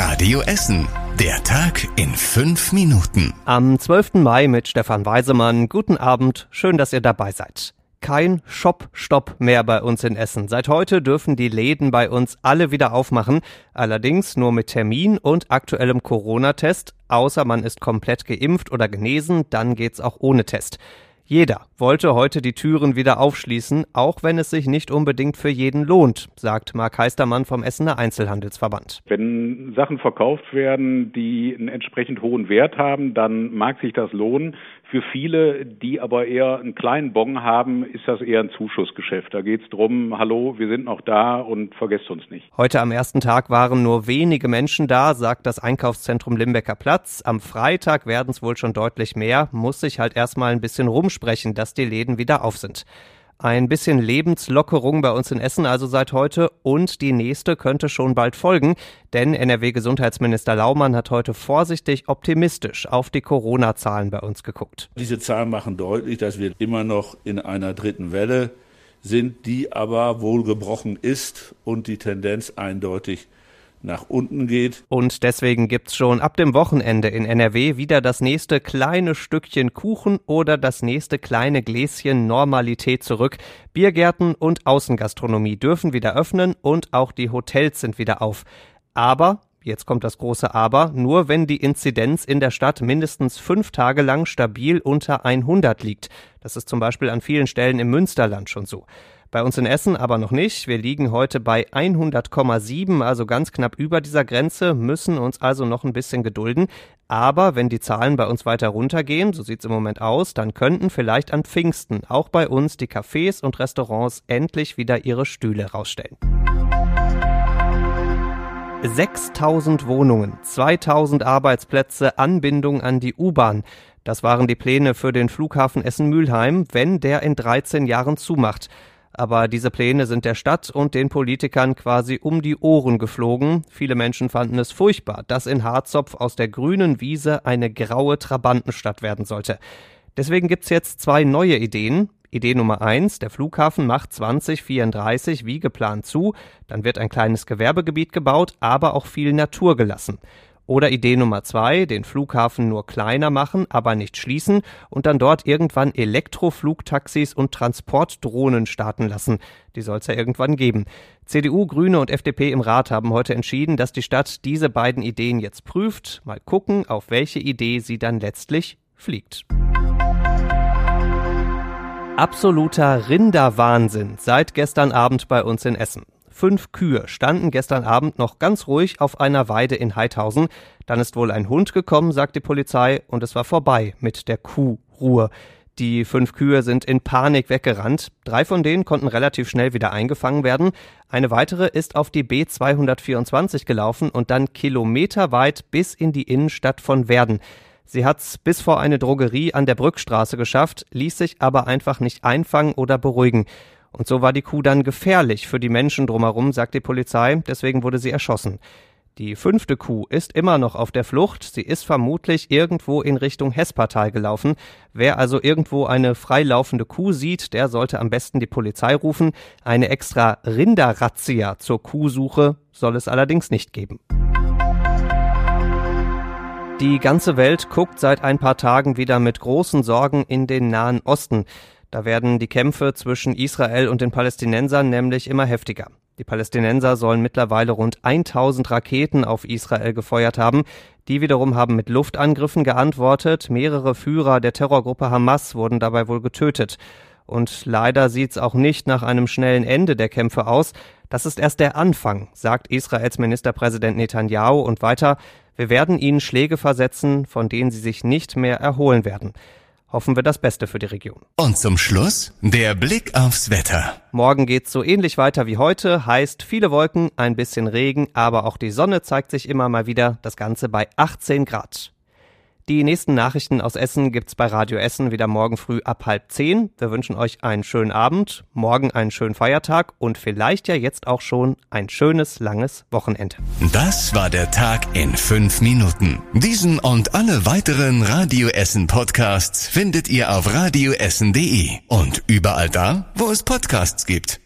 Radio Essen. Der Tag in fünf Minuten. Am 12. Mai mit Stefan Weisemann. Guten Abend. Schön, dass ihr dabei seid. Kein Shop-Stopp mehr bei uns in Essen. Seit heute dürfen die Läden bei uns alle wieder aufmachen. Allerdings nur mit Termin und aktuellem Corona-Test. Außer man ist komplett geimpft oder genesen, dann geht's auch ohne Test. Jeder wollte heute die Türen wieder aufschließen, auch wenn es sich nicht unbedingt für jeden lohnt, sagt Marc Heistermann vom Essener Einzelhandelsverband. Wenn Sachen verkauft werden, die einen entsprechend hohen Wert haben, dann mag sich das lohnen. Für viele, die aber eher einen kleinen Bon haben, ist das eher ein Zuschussgeschäft. Da geht es darum, hallo, wir sind noch da und vergesst uns nicht. Heute am ersten Tag waren nur wenige Menschen da, sagt das Einkaufszentrum Limbecker Platz. Am Freitag werden es wohl schon deutlich mehr, muss sich halt erstmal ein bisschen rumsprechen, dass die Läden wieder auf sind. Ein bisschen Lebenslockerung bei uns in Essen also seit heute und die nächste könnte schon bald folgen, denn NRW-Gesundheitsminister Laumann hat heute vorsichtig optimistisch auf die Corona-Zahlen bei uns geguckt. Diese Zahlen machen deutlich, dass wir immer noch in einer dritten Welle sind, die aber wohl gebrochen ist und die Tendenz eindeutig nach unten geht. Und deswegen gibt's schon ab dem Wochenende in NRW wieder das nächste kleine Stückchen Kuchen oder das nächste kleine Gläschen Normalität zurück. Biergärten und Außengastronomie dürfen wieder öffnen und auch die Hotels sind wieder auf. Aber Jetzt kommt das große Aber, nur wenn die Inzidenz in der Stadt mindestens fünf Tage lang stabil unter 100 liegt. Das ist zum Beispiel an vielen Stellen im Münsterland schon so. Bei uns in Essen aber noch nicht. Wir liegen heute bei 100,7, also ganz knapp über dieser Grenze, müssen uns also noch ein bisschen gedulden. Aber wenn die Zahlen bei uns weiter runtergehen, so sieht's im Moment aus, dann könnten vielleicht an Pfingsten auch bei uns die Cafés und Restaurants endlich wieder ihre Stühle rausstellen. 6000 Wohnungen, 2000 Arbeitsplätze, Anbindung an die U-Bahn. Das waren die Pläne für den Flughafen Essen-Mülheim, wenn der in 13 Jahren zumacht. Aber diese Pläne sind der Stadt und den Politikern quasi um die Ohren geflogen. Viele Menschen fanden es furchtbar, dass in Harzopf aus der grünen Wiese eine graue Trabantenstadt werden sollte. Deswegen gibt's jetzt zwei neue Ideen. Idee Nummer eins: der Flughafen macht 2034 wie geplant zu, dann wird ein kleines Gewerbegebiet gebaut, aber auch viel Natur gelassen. Oder Idee Nummer zwei, den Flughafen nur kleiner machen, aber nicht schließen und dann dort irgendwann Elektroflugtaxis und Transportdrohnen starten lassen. Die soll es ja irgendwann geben. CDU, Grüne und FDP im Rat haben heute entschieden, dass die Stadt diese beiden Ideen jetzt prüft. Mal gucken, auf welche Idee sie dann letztlich fliegt. Absoluter Rinderwahnsinn seit gestern Abend bei uns in Essen. Fünf Kühe standen gestern Abend noch ganz ruhig auf einer Weide in Heidhausen. Dann ist wohl ein Hund gekommen, sagt die Polizei, und es war vorbei mit der Kuhruhe. Die fünf Kühe sind in Panik weggerannt. Drei von denen konnten relativ schnell wieder eingefangen werden. Eine weitere ist auf die B224 gelaufen und dann kilometerweit bis in die Innenstadt von Werden. Sie hat's bis vor eine Drogerie an der Brückstraße geschafft, ließ sich aber einfach nicht einfangen oder beruhigen. Und so war die Kuh dann gefährlich für die Menschen drumherum, sagt die Polizei, deswegen wurde sie erschossen. Die fünfte Kuh ist immer noch auf der Flucht. Sie ist vermutlich irgendwo in Richtung Hesspartei gelaufen. Wer also irgendwo eine freilaufende Kuh sieht, der sollte am besten die Polizei rufen. Eine extra Rinderrazzia zur Kuhsuche soll es allerdings nicht geben. Die ganze Welt guckt seit ein paar Tagen wieder mit großen Sorgen in den Nahen Osten. Da werden die Kämpfe zwischen Israel und den Palästinensern nämlich immer heftiger. Die Palästinenser sollen mittlerweile rund 1000 Raketen auf Israel gefeuert haben. Die wiederum haben mit Luftangriffen geantwortet. Mehrere Führer der Terrorgruppe Hamas wurden dabei wohl getötet. Und leider sieht's auch nicht nach einem schnellen Ende der Kämpfe aus. Das ist erst der Anfang, sagt Israels Ministerpräsident Netanyahu und weiter, wir werden ihnen Schläge versetzen, von denen sie sich nicht mehr erholen werden hoffen wir das Beste für die Region. Und zum Schluss der Blick aufs Wetter. Morgen geht's so ähnlich weiter wie heute, heißt viele Wolken, ein bisschen Regen, aber auch die Sonne zeigt sich immer mal wieder, das Ganze bei 18 Grad. Die nächsten Nachrichten aus Essen gibt's bei Radio Essen wieder morgen früh ab halb zehn. Wir wünschen euch einen schönen Abend, morgen einen schönen Feiertag und vielleicht ja jetzt auch schon ein schönes, langes Wochenende. Das war der Tag in fünf Minuten. Diesen und alle weiteren Radio Essen Podcasts findet ihr auf radioessen.de und überall da, wo es Podcasts gibt.